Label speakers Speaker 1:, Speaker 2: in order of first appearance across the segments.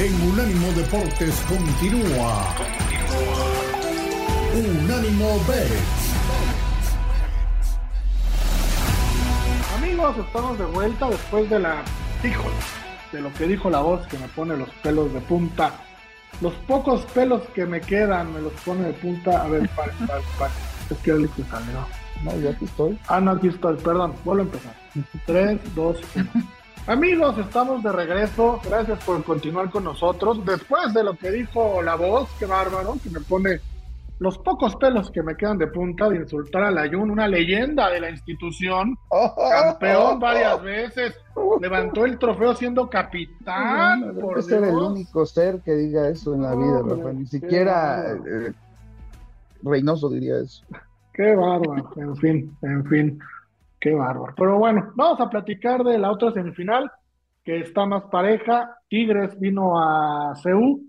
Speaker 1: en Unánimo Deportes continúa. Unánimo Bets.
Speaker 2: Amigos, estamos de vuelta después de la. Híjole, de lo que dijo la voz que me pone los pelos de punta. Los pocos pelos que me quedan me los pone de punta. A ver, para, para, para. Es que le salió.
Speaker 3: No, yo aquí estoy.
Speaker 2: Ah, no, aquí estoy, perdón, vuelvo a empezar. 3, 2, 1. Amigos, estamos de regreso. Gracias por continuar con nosotros. Después de lo que dijo la voz, qué bárbaro, que me pone los pocos pelos que me quedan de punta de insultar a Layun, una leyenda de la institución, campeón varias veces, levantó el trofeo siendo capitán. Por
Speaker 3: ser el
Speaker 2: Dios.
Speaker 3: único ser que diga eso en la vida, Rafa. Ni siquiera eh, Reynoso diría eso.
Speaker 2: Qué bárbaro, en fin, en fin, qué bárbaro. Pero bueno, vamos a platicar de la otra semifinal, que está más pareja. Tigres vino a CEU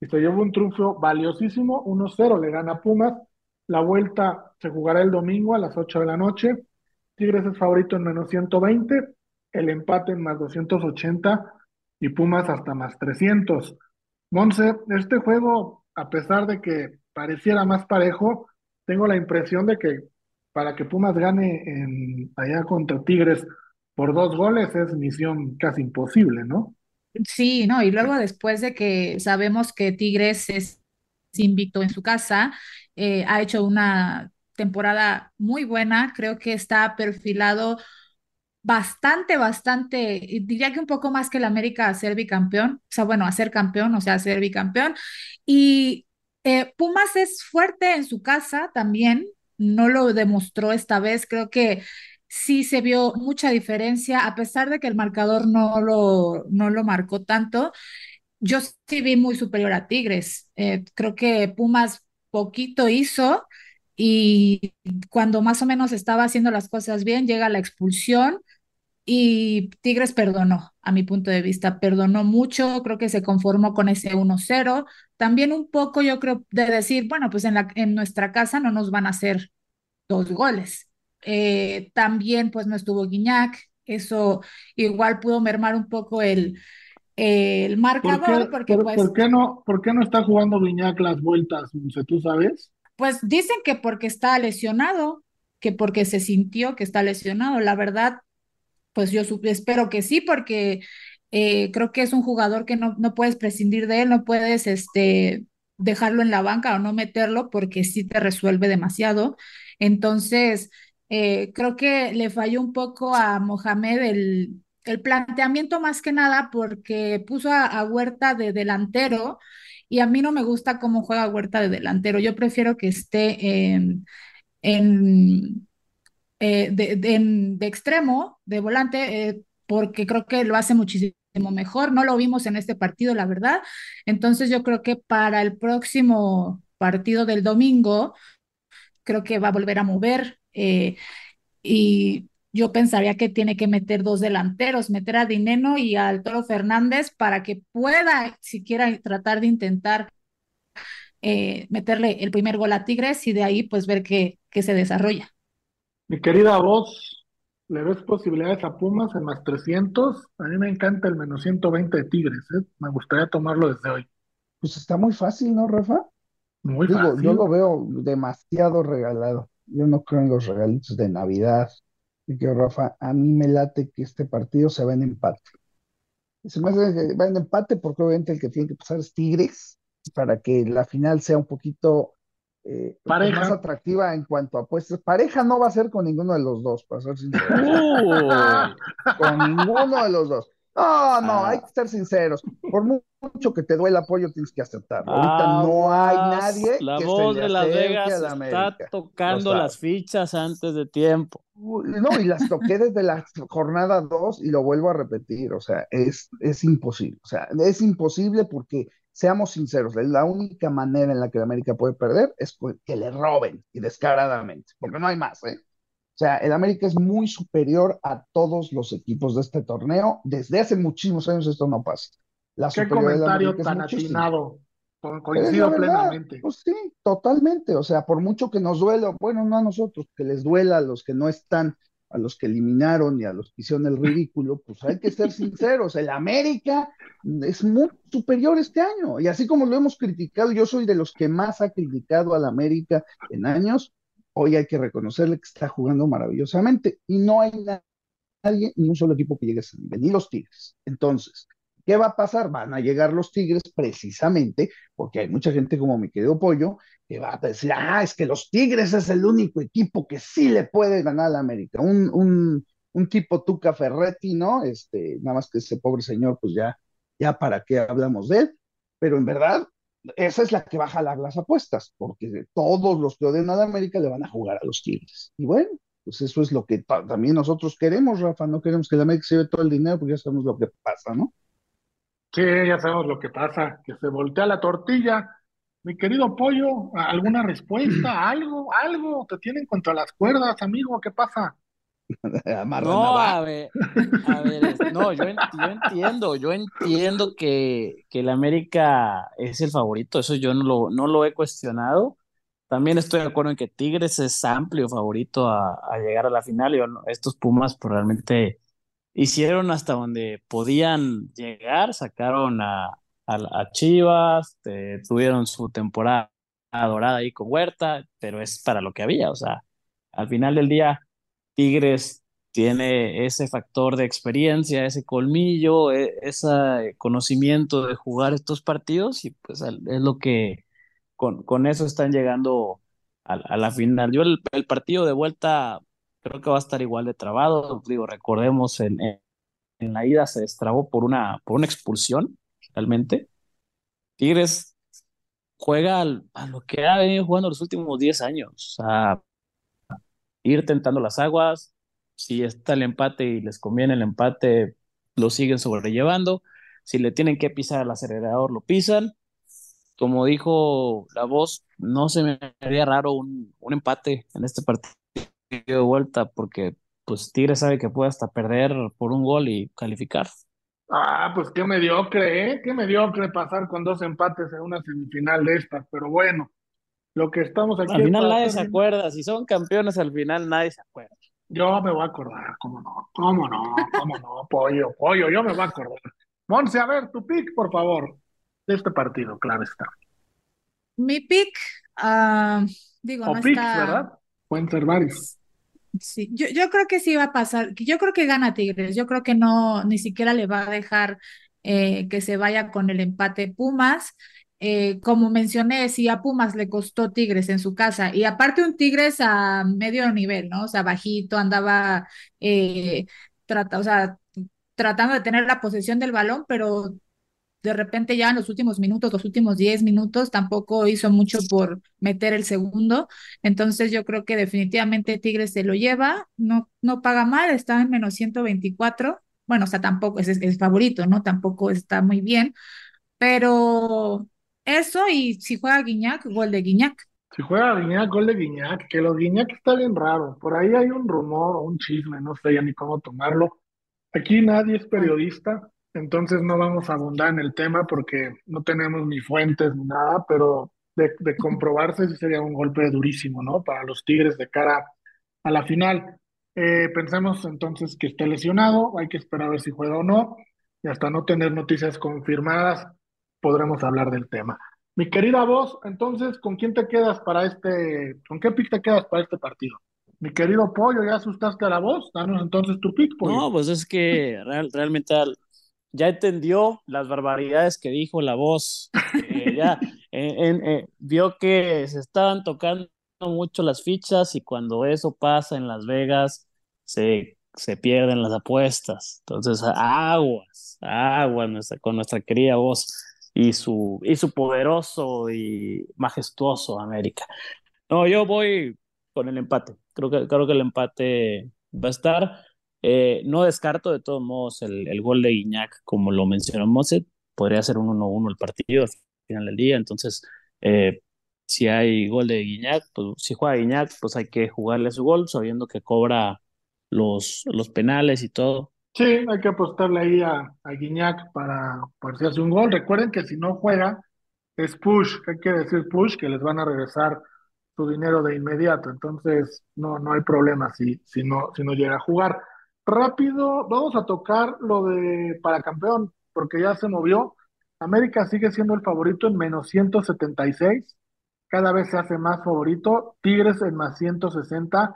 Speaker 2: y se llevó un triunfo valiosísimo, 1-0, le gana Pumas. La vuelta se jugará el domingo a las 8 de la noche. Tigres es favorito en menos 120, el empate en más 280 y Pumas hasta más 300. Monse, este juego, a pesar de que pareciera más parejo, tengo la impresión de que para que Pumas gane en, allá contra Tigres por dos goles es misión casi imposible, ¿no?
Speaker 4: Sí, no, y luego después de que sabemos que Tigres es invicto en su casa, eh, ha hecho una temporada muy buena, creo que está perfilado bastante, bastante, diría que un poco más que el América a ser bicampeón, o sea, bueno, a ser campeón, o sea, a ser bicampeón, y eh, Pumas es fuerte en su casa también, no lo demostró esta vez, creo que sí se vio mucha diferencia, a pesar de que el marcador no lo, no lo marcó tanto. Yo sí vi muy superior a Tigres. Eh, creo que Pumas poquito hizo y cuando más o menos estaba haciendo las cosas bien, llega la expulsión y Tigres perdonó, a mi punto de vista, perdonó mucho, creo que se conformó con ese 1-0. También un poco yo creo de decir, bueno, pues en, la, en nuestra casa no nos van a hacer dos goles. Eh, también pues no estuvo Guiñac, eso igual pudo mermar un poco el, el
Speaker 2: ¿Por
Speaker 4: marcador,
Speaker 2: qué,
Speaker 4: porque
Speaker 2: por,
Speaker 4: pues,
Speaker 2: por qué no, por qué no está jugando Viñac las vueltas, tú sabes?
Speaker 4: pues dicen que porque está lesionado, que porque se sintió que está lesionado. La verdad, pues yo espero que sí, porque eh, creo que es un jugador que no, no puedes prescindir de él, no puedes este, dejarlo en la banca o no meterlo porque sí te resuelve demasiado. Entonces, eh, creo que le falló un poco a Mohamed el, el planteamiento más que nada porque puso a, Huerta de delantero y a mí no me gusta cómo juega Huerta de delantero. Yo prefiero que esté en, eh, de, de- de extremo, de volante, eh, porque creo que lo hace muchísimo mejor. No lo vimos en este partido, la verdad. Entonces yo creo que para el próximo partido del domingo, creo que va a volver a mover. eh, y yo pensaría que tiene que meter dos delanteros, meter a Dineno y al Toro Fernández para que pueda siquiera tratar de intentar eh, meterle el primer gol a Tigres y de ahí pues ver qué se desarrolla.
Speaker 2: Mi querida voz, ¿le ves posibilidades a Pumas en más 300? A mí me encanta el menos 120 de Tigres, ¿eh? Me gustaría tomarlo desde hoy.
Speaker 3: Pues está muy fácil, ¿no, Rafa?
Speaker 2: Muy
Speaker 3: Digo,
Speaker 2: fácil.
Speaker 3: yo lo veo demasiado regalado. Yo no creo en los regalitos de Navidad. Y que Rafa, a mí me late que este partido se va en empate. Se me hace que va en empate porque obviamente el que tiene que pasar es Tigres para que la final sea un poquito eh,
Speaker 2: Pareja.
Speaker 3: más atractiva en cuanto a apuestas. Pareja no va a ser con ninguno de los dos, para ser sincero. Con ninguno de los dos. No, no,
Speaker 5: Ah.
Speaker 3: hay que ser sinceros. Por mu- mucho que te duele el apoyo, tienes que aceptarlo. Ahorita no hay nadie
Speaker 5: La
Speaker 3: que se
Speaker 5: voz
Speaker 3: le
Speaker 5: de Las Vegas
Speaker 3: la
Speaker 5: está tocando las fichas antes de tiempo.
Speaker 3: No, y las toqué desde la jornada 2 y lo vuelvo a repetir, o sea, es, es imposible, o sea, es imposible porque, seamos sinceros, la única manera en la que la América puede perder es que le roben y descaradamente, porque no hay más, ¿eh? O sea, el América es muy superior a todos los equipos de este torneo, desde hace muchísimos años esto no pasa. La
Speaker 2: Qué comentario tan atinado. Coincido
Speaker 3: verdad,
Speaker 2: plenamente.
Speaker 3: pues sí, totalmente. O sea, por mucho que nos duela, bueno, no a nosotros, que les duela a los que no están a los que eliminaron y a los que hicieron el ridículo, pues hay que ser sinceros, el América es muy superior este año. Y así como lo hemos criticado, yo soy de los que más ha criticado al América en años, hoy hay que reconocerle que está jugando maravillosamente y no hay nadie, ni un solo equipo que llegue a ese nivel, ni los Tigres. Entonces, ¿qué va a pasar? Van a llegar los Tigres precisamente porque hay mucha gente como mi querido Pollo que va a decir, ah, es que los Tigres es el único equipo que sí le puede ganar a la América. Un, un, un tipo Tuca Ferretti, ¿no? Este, nada más que ese pobre señor, pues ya, ya para qué hablamos de él. Pero en verdad, esa es la que va a jalar las apuestas, porque todos los que odian a la América le van a jugar a los Tigres. Y bueno, pues eso es lo que también nosotros queremos, Rafa, no queremos que la América se lleve todo el dinero, porque ya sabemos lo que pasa, ¿no?
Speaker 2: Sí, ya sabemos lo que pasa, que se voltea la tortilla. Mi querido Pollo, ¿alguna respuesta? ¿Algo? ¿Algo? ¿Te tienen contra las cuerdas, amigo? ¿Qué pasa?
Speaker 5: no, a ver, a ver, no, yo, entiendo, yo entiendo que, que el América es el favorito, eso yo no lo, no lo he cuestionado. También estoy de acuerdo en que Tigres es amplio favorito a, a llegar a la final. Y estos Pumas pues, realmente hicieron hasta donde podían llegar, sacaron a, a, Chivas, tuvieron su temporada dorada ahí con Huerta, pero es para lo que había, o sea, al final del día, Tigres tiene ese factor de experiencia, ese colmillo, e, ese conocimiento de jugar estos partidos y pues es lo que con, con eso están llegando a, la final. Yo el, partido de vuelta creo que va a estar igual de trabado. Digo, recordemos, en, en la ida se destrabó por una, por una expulsión, realmente. Tigres juega a lo que ha venido jugando los últimos 10 años. O sea, ir tentando las aguas. Si está el empate y les conviene el empate, lo siguen sobrellevando. Si le tienen que pisar al acelerador, lo pisan. Como dijo la voz, no se me haría raro un, un empate en este partido de vuelta, porque pues Tigres sabe que puede hasta perder por un gol y calificar.
Speaker 2: Ah, pues qué mediocre, ¿eh? Qué mediocre pasar con dos empates en una semifinal de estas, pero bueno, lo que estamos aquí.
Speaker 5: Al final nadie se acuerda, si son campeones al final nadie se acuerda.
Speaker 2: Yo me voy a acordar, cómo no, cómo no, cómo no, pollo, pollo, yo me voy a acordar. Monse, a ver, tu pick, por favor, de este partido, claro está.
Speaker 4: Mi pick, uh, digo,
Speaker 2: o
Speaker 4: no
Speaker 2: picks, ¿verdad? Pueden ser varios.
Speaker 4: Sí, yo, yo creo que sí va a pasar, yo creo que gana Tigres, yo creo que no, ni siquiera le va a dejar eh, que se vaya con el empate Pumas. Eh, como mencioné, si a Pumas le costó Tigres en su casa, y aparte un Tigres a medio nivel, ¿no? O sea, bajito, andaba eh, trata, o sea, tratando de tener la posesión del balón, pero de repente ya en los últimos minutos, los últimos 10 minutos, tampoco hizo mucho por meter el segundo. Entonces yo creo que definitivamente Tigres se lo lleva, no, no paga mal, está en menos 124. Bueno, o sea, tampoco es, el favorito, ¿no? Tampoco está muy bien. Pero eso, y si juega Guiñac, gol de Guiñac.
Speaker 2: Si juega Guiñac, gol de Guiñac, que los Guiñac está bien raro. Por ahí hay un rumor o un chisme, no sé ya ni cómo tomarlo. Aquí nadie es periodista, entonces no vamos a abundar en el tema porque no tenemos ni fuentes ni nada, pero de, comprobarse sí sería un golpe durísimo, ¿no? Para los Tigres de cara a la final. Eh, pensemos entonces que esté lesionado, hay que esperar a ver si juega o no, y hasta no tener noticias confirmadas podremos hablar del tema. Mi querida voz, entonces, ¿con quién te quedas para este, con qué pick te quedas para este partido? Mi querido Pollo, ¿ya asustaste a la voz? Danos entonces tu pick, Pollo.
Speaker 5: No, pues es que realmente ya entendió las barbaridades que dijo la voz, eh, ya eh, vio que se estaban tocando mucho las fichas y cuando eso pasa en Las Vegas se, se pierden las apuestas. Entonces, aguas, aguas con nuestra querida voz y su, y su poderoso y majestuoso América. No, yo voy con el empate. Creo que, creo que el empate va a estar. Eh, no descarto de todos modos el, el gol de Guiñac, como lo mencionó Moset, podría ser un 1-1 el partido al final del día, entonces eh, si hay gol de Guiñac, pues si juega Guiñac, pues hay que jugarle su gol, sabiendo que cobra los, los penales y todo.
Speaker 2: Sí, hay que apostarle ahí a, a Guiñac para, para si hace un gol. Recuerden que si no juega, es push, hay que decir push, que les van a regresar su dinero de inmediato, entonces no, no hay problema si, si, no, si no llega a jugar. Rápido, vamos a tocar lo de para campeón, porque ya se movió. América sigue siendo el favorito en menos 176, cada vez se hace más favorito. Tigres en más 160.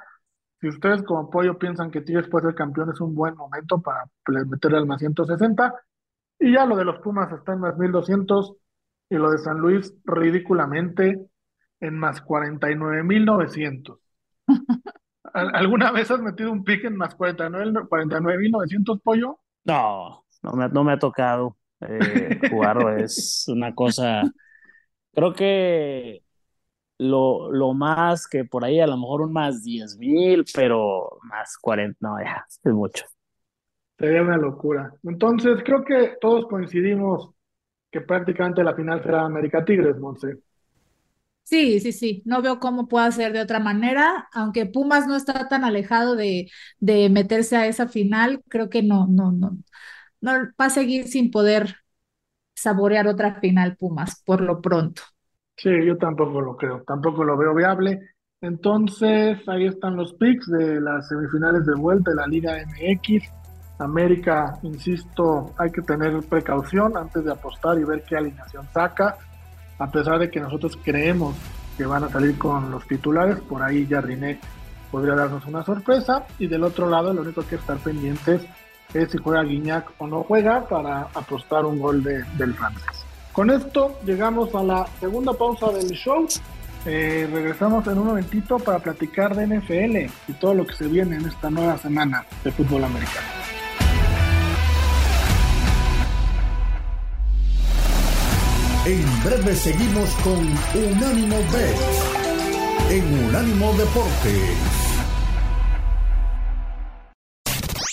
Speaker 2: Si ustedes como apoyo piensan que Tigres puede ser campeón, es un buen momento para meterle al más 160. Y ya lo de los Pumas está en más 1200 y lo de San Luis ridículamente en más 49.900. ¿Alguna vez has metido un pick en más 49.900 pollo?
Speaker 5: No, no me, no me ha tocado eh, jugarlo. es una cosa. Creo que lo, lo más que por ahí a lo mejor un más 10 mil, pero más 40, no, ya, es mucho.
Speaker 2: Sería una locura. Entonces, creo que todos coincidimos que prácticamente la final será América Tigres, Monse.
Speaker 4: Sí, sí, sí, no veo cómo pueda ser de otra manera, aunque Pumas no está tan alejado de, de meterse a esa final, creo que no, no, no, no va a seguir sin poder saborear otra final Pumas por lo pronto.
Speaker 2: Sí, yo tampoco lo creo, tampoco lo veo viable. Entonces, ahí están los picks de las semifinales de vuelta de la Liga MX. América, insisto, hay que tener precaución antes de apostar y ver qué alineación saca a pesar de que nosotros creemos que van a salir con los titulares, por ahí Jardiné podría darnos una sorpresa. Y del otro lado, lo único que estar pendientes es si juega Guiñac o no juega para apostar un gol de, del francés. Con esto llegamos a la segunda pausa del show. Eh, regresamos en un momentito para platicar de NFL y todo lo que se viene en esta nueva semana de fútbol americano.
Speaker 1: En breve seguimos con Unánimo Bet en Unánimo Deportes.